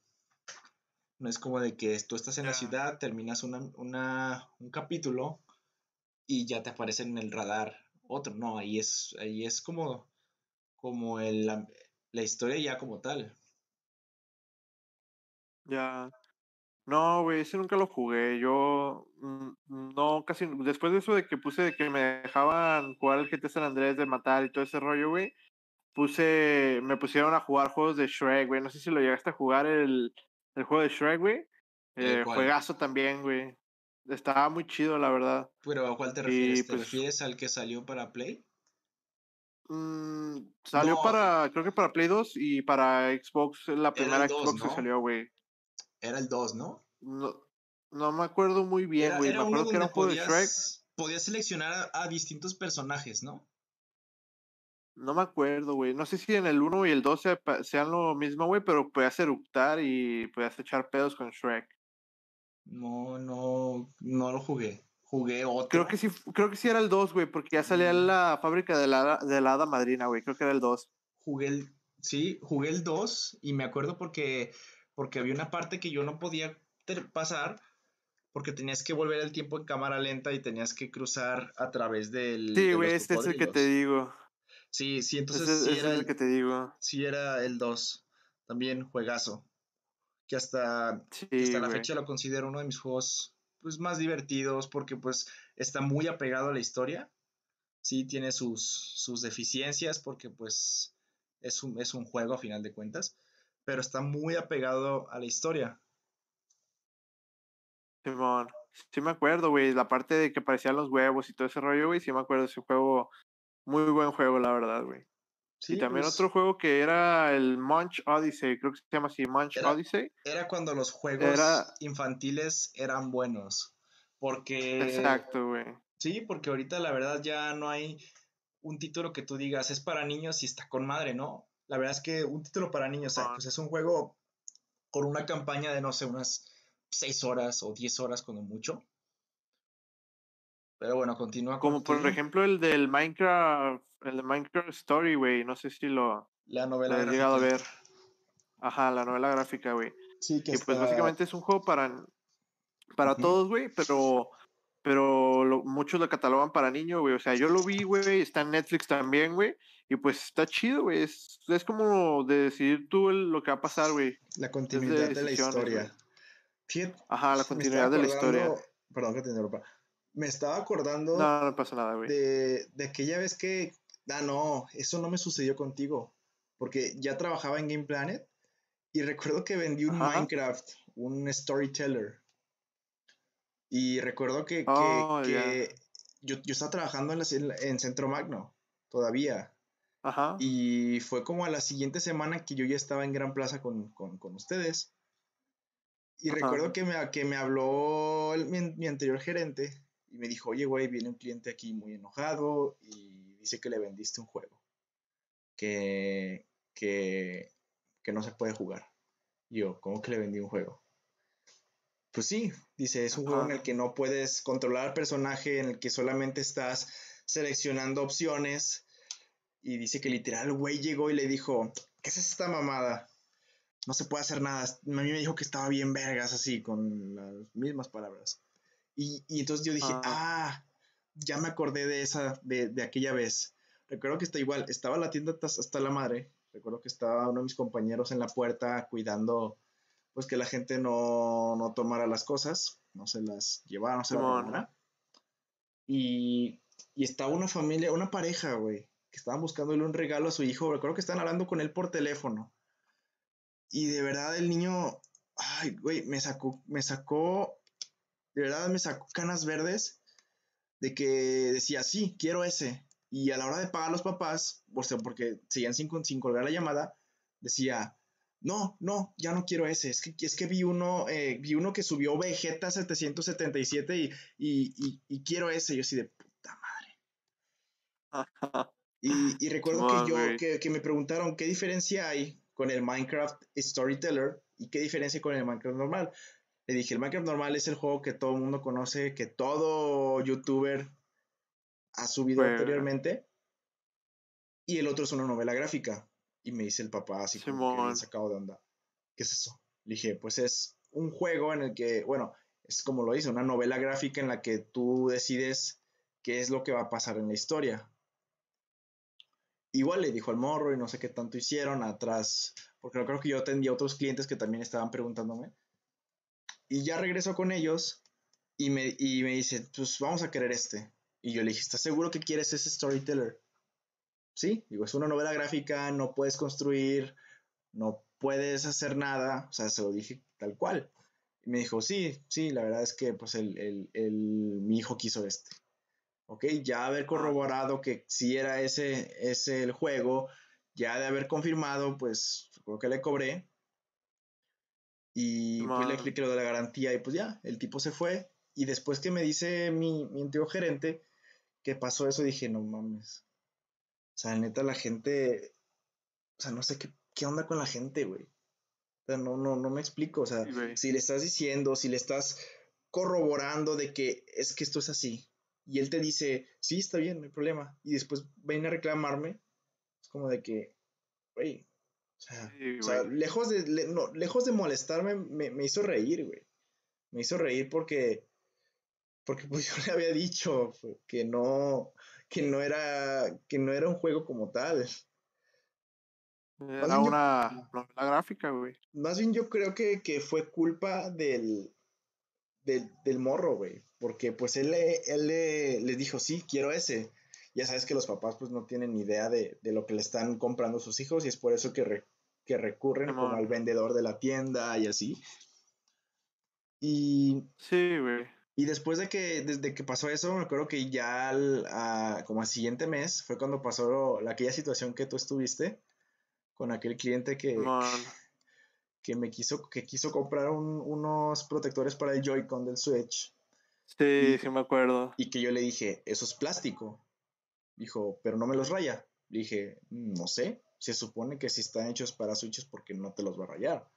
No es como de que tú estás en la ciudad, terminas una, una, un capítulo y ya te aparece en el radar otro. No, ahí es, ahí es como como el, la, historia ya como tal. Ya. No, güey, ese nunca lo jugué. Yo mm, no, casi. Después de eso de que puse de que me dejaban jugar el GT San Andrés de matar y todo ese rollo, güey, puse. Me pusieron a jugar juegos de Shrek, güey. No sé si lo llegaste a jugar el, el juego de Shrek, güey. Eh, juegazo también, güey. Estaba muy chido, la verdad. Pero ¿a cuál te refieres? ¿Te pues refieres al que salió para Play? Mm, salió para, creo que para Play 2 y para Xbox, la primera Xbox que salió, güey. Era el 2, ¿no? ¿no? No me acuerdo muy bien, güey. Me acuerdo que era un juego de Shrek. Podías seleccionar a, distintos personajes, ¿no? No me acuerdo, güey. No sé si en el 1 y el 2 sean lo mismo, güey, pero podías eructar y podías echar pedos con Shrek. No, no, no lo jugué jugué otro. Creo que sí, creo que sí era el 2, güey, porque ya salía mm. la fábrica de la, de la hada madrina, güey. Creo que era el 2. Jugué el, sí, jugué el 2 y me acuerdo porque, porque había una parte que yo no podía pasar porque tenías que volver el tiempo en cámara lenta y tenías que cruzar a través del. Sí, güey, este es el que te digo. Sí, sí, entonces este, sí era el, que te digo. Sí, era el 2. También juegazo. Que hasta, hasta la fecha lo considero uno de mis juegos pues, más divertidos porque pues está muy apegado a la historia. Sí, tiene sus, sus deficiencias porque pues es un, es un juego a final de cuentas, pero está muy apegado a la historia. Simón. Sí me acuerdo, güey. La parte de que aparecían los huevos y todo ese rollo, güey. Sí me acuerdo ese juego. Muy buen juego, la verdad, güey. y también pues otro juego que era el Munch Odyssey, creo que se llama así, Munch Odyssey. Era cuando los juegos infantiles eran buenos. Porque. Exacto, güey. Sí, porque ahorita la verdad ya no hay un título que tú digas es para niños y está con madre, ¿no? La verdad es que un título para niños, o sea, pues es un juego con una campaña de no sé, unas 6 horas o 10 horas como mucho. Pero bueno, continúa. Como por ejemplo el del Minecraft, el de Minecraft Story, güey. No sé si lo. La novela gráfica. llegado a ver. Ajá, la novela gráfica, güey. Sí, que Y pues básicamente es un juego para, para todos, güey, pero pero muchos lo catalogan para niños, güey. O sea, yo lo vi, güey, está en Netflix también, güey. Y pues está chido, güey. Es, como de decidir tú lo que va a pasar, güey. La continuidad de, la historia. Ajá, la continuidad de la historia. Perdón que te interrumpa. Me estaba acordando. No, no pasa nada, güey. De, de aquella vez que. Ah, no, eso no me sucedió contigo. Porque ya trabajaba en Game Planet. Y recuerdo que vendí un Minecraft, un storyteller. Y recuerdo que, oh, yo, estaba trabajando en, en Centro Magno todavía. Ajá. Y fue como a la siguiente semana que yo ya estaba en Gran Plaza con, ustedes. Y recuerdo que me, que me habló mi, anterior gerente y me dijo, oye, güey, viene un cliente aquí muy enojado y dice que le vendiste un juego. Que, que, que no se puede jugar. yo, ¿cómo que le vendí un juego? Pues sí, dice, es un juego en el que no puedes controlar al personaje, en el que solamente estás seleccionando opciones. Y dice que literal el güey llegó y le dijo, ¿qué es esta mamada? No se puede hacer nada. A mí me dijo que estaba bien vergas así, con las mismas palabras. Y, entonces yo dije, ah, ya me acordé de esa, de, de, aquella vez. Recuerdo que está igual, estaba la tienda hasta la madre. Recuerdo que estaba uno de mis compañeros en la puerta cuidando pues que la gente no, no tomara las cosas, no se las llevara, no se las robara. Y, y estaba una familia, una pareja, güey, que estaban buscándole un regalo a su hijo. Recuerdo que estaban hablando con él por teléfono. Y de verdad el niño, ay, güey, me sacó, me sacó, de verdad me sacó canas verdes de que decía, sí, quiero ese. Y a la hora de pagar a los papás, o sea, porque seguían sin, sin colgar la llamada, decía, no, no, ya no quiero ese. Es que, vi uno, eh, vi uno que subió Vegeta 777 y, y, y, quiero ese. Yo así de puta madre. Y, recuerdo que yo, que, me preguntaron qué diferencia hay con el Minecraft Storyteller y qué diferencia con el Minecraft normal. Le dije, el Minecraft normal es el juego que todo el mundo conoce, que todo youtuber ha subido anteriormente. Y el otro es una novela gráfica. Y me dice el papá así como que sacado de onda. ¿Qué es eso? Le dije, pues es un juego en el que, bueno, es como lo dice, una novela gráfica en la que tú decides qué es lo que va a pasar en la historia. Igual le dijo al morro y no sé qué tanto hicieron atrás, porque creo que yo atendía a otros clientes que también estaban preguntándome. Y ya regreso con ellos y me, y me dice, pues vamos a querer este. Y yo le dije, ¿estás seguro que quieres ese storyteller? sí, digo, es una novela gráfica, no puedes construir, no puedes hacer nada, o sea, se lo dije tal cual. Y me dijo, sí, sí, la verdad es que pues el, mi hijo quiso este. Ok, ya haber corroborado que si era ese, ese el juego, ya de haber confirmado, pues creo que le cobré. Y pues le expliqué lo de la garantía y pues ya, el tipo se fue. Y después que me dice mi, mi antiguo gerente que pasó eso, dije, no mames. O sea, neta, la gente. O sea, no sé qué, qué onda con la gente, güey. O sea, no, no, no me explico. O sea, si le estás diciendo, si le estás corroborando de que es que esto es así, y él te dice, sí, está bien, no hay problema, y después ven a reclamarme, es como de que, güey, o sea, lejos, de, lejos de molestarme, me, me hizo reír, güey. Me hizo reír porque, porque pues yo le había dicho que no, que no era, que no era un juego como tal. Era una novela gráfica, güey. Más bien yo creo que, fue culpa del, del, morro, güey. Porque pues él, él le, dijo, sí, quiero ese. Ya sabes que los papás pues no tienen ni idea de, lo que le están comprando a sus hijos y es por eso que, que recurren como al vendedor de la tienda y así. Y. Sí, güey. Y después de que, desde que pasó eso, me acuerdo que ya al, como al siguiente mes fue cuando pasó la, aquella situación que tú estuviste con aquel cliente que, que me quiso, que quiso comprar unos protectores para el Joy-Con del Switch. Sí, sí me acuerdo. Y que yo le dije, eso es plástico. Dijo, pero no me los raya. Le dije, no sé, se supone que si están hechos para switches porque no te los va a rayar.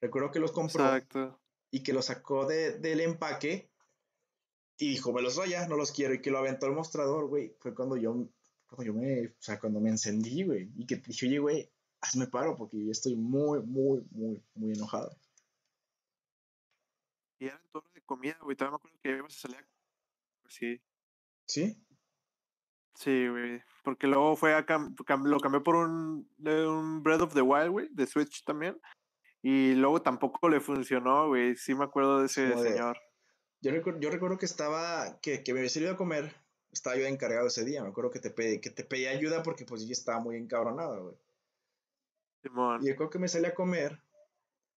Recuerdo que los compró Exacto. y que los sacó de, del empaque y dijo, me los raya, no los quiero. Y que lo aventó al mostrador, güey. Fue cuando yo, cuando yo me, o sea, cuando me encendí, güey. Y que dije, oye, güey, hazme paro porque yo estoy muy, muy, muy, muy enojado. Y era en torno de comida, güey. Todavía me acuerdo que ibas a salir. Sí. ¿Sí? Sí, güey. Porque luego fue a lo cambió por un, un Breath of the Wild, güey, de Switch también. Y luego tampoco le funcionó, güey. Sí me acuerdo de ese señor. Yo, recuerdo, yo recuerdo que estaba, que, que me ido a comer. Estaba yo encargado ese día. Me acuerdo que te pedí, que te pedí ayuda porque pues yo estaba muy encabronado, güey. Y yo creo que me salí a comer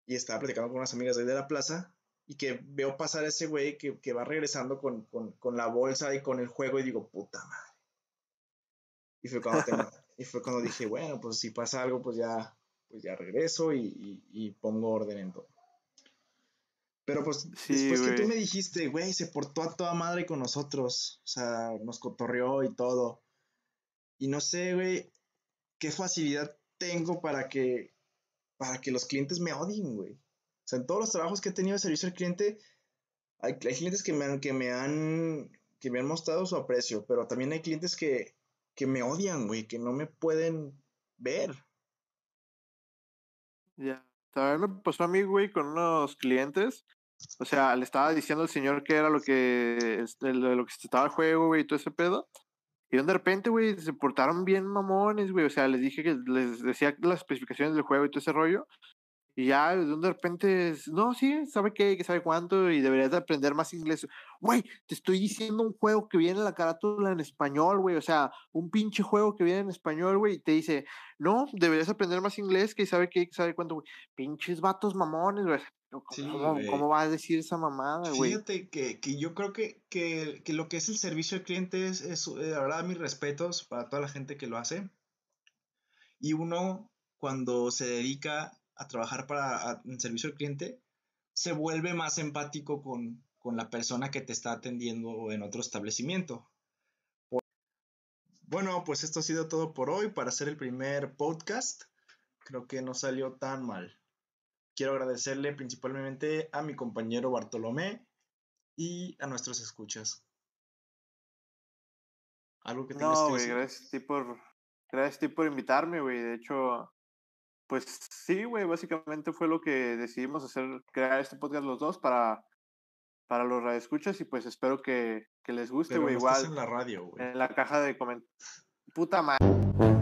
y estaba platicando con unas amigas de ahí de la plaza y que veo pasar a ese güey que, que va regresando con, con, con, la bolsa y con el juego y digo, puta madre. Y fue cuando, y fue cuando dije, bueno, pues si pasa algo, pues ya, pues ya regreso y, y, pongo orden en todo. Pero pues después que tú me dijiste, güey, se portó a toda madre con nosotros, o sea, nos cotorreó y todo. Y no sé, güey, qué facilidad tengo para que, para que los clientes me odien, güey. O sea, en todos los trabajos que he tenido de servicio al cliente, hay, clientes que me, han, que, me han, que me han mostrado su aprecio, pero también hay clientes que, que me odian, güey, que no me pueden ver. Ya, también me pasó a mí, güey, con unos clientes. O sea, le estaba diciendo al señor que era lo que, este, lo que estaba el juego, güey, y todo ese pedo. Y de repente, güey, se portaron bien mamones, güey. O sea, les dije que les decía las especificaciones del juego y todo ese rollo. Y ya de repente, no, sí, sabe qué, que sabe cuánto y deberías de aprender más inglés. Güey, te estoy diciendo un juego que viene en la carátula en español, güey. O sea, un pinche juego que viene en español, güey. Y te dice, no, deberías aprender más inglés, que sabe qué, que sabe cuánto, güey. Pinches vatos mamones, güey. ¿Cómo, va a decir esa mamada, güey? Fíjate que, que, yo creo que, que, que, lo que es el servicio al cliente es, es, eh, la verdad, mis respetos para toda la gente que lo hace. Y uno, cuando se dedica a trabajar para en servicio al cliente, se vuelve más empático con, con la persona que te está atendiendo en otro establecimiento. Bueno, pues esto ha sido todo por hoy para hacer el primer podcast. Creo que no salió tan mal quiero agradecerle principalmente a mi compañero Bartolomé y a nuestros escuchas. Algo que tengas no, que decir. gracias a ti por, gracias a ti por invitarme, güey. De hecho, pues sí, güey, básicamente fue lo que decidimos hacer, crear este podcast los dos para, para los radioescuchas y pues espero que, que les guste, güey. Igual. en la radio, güey. En la caja de comentarios. Puta madre.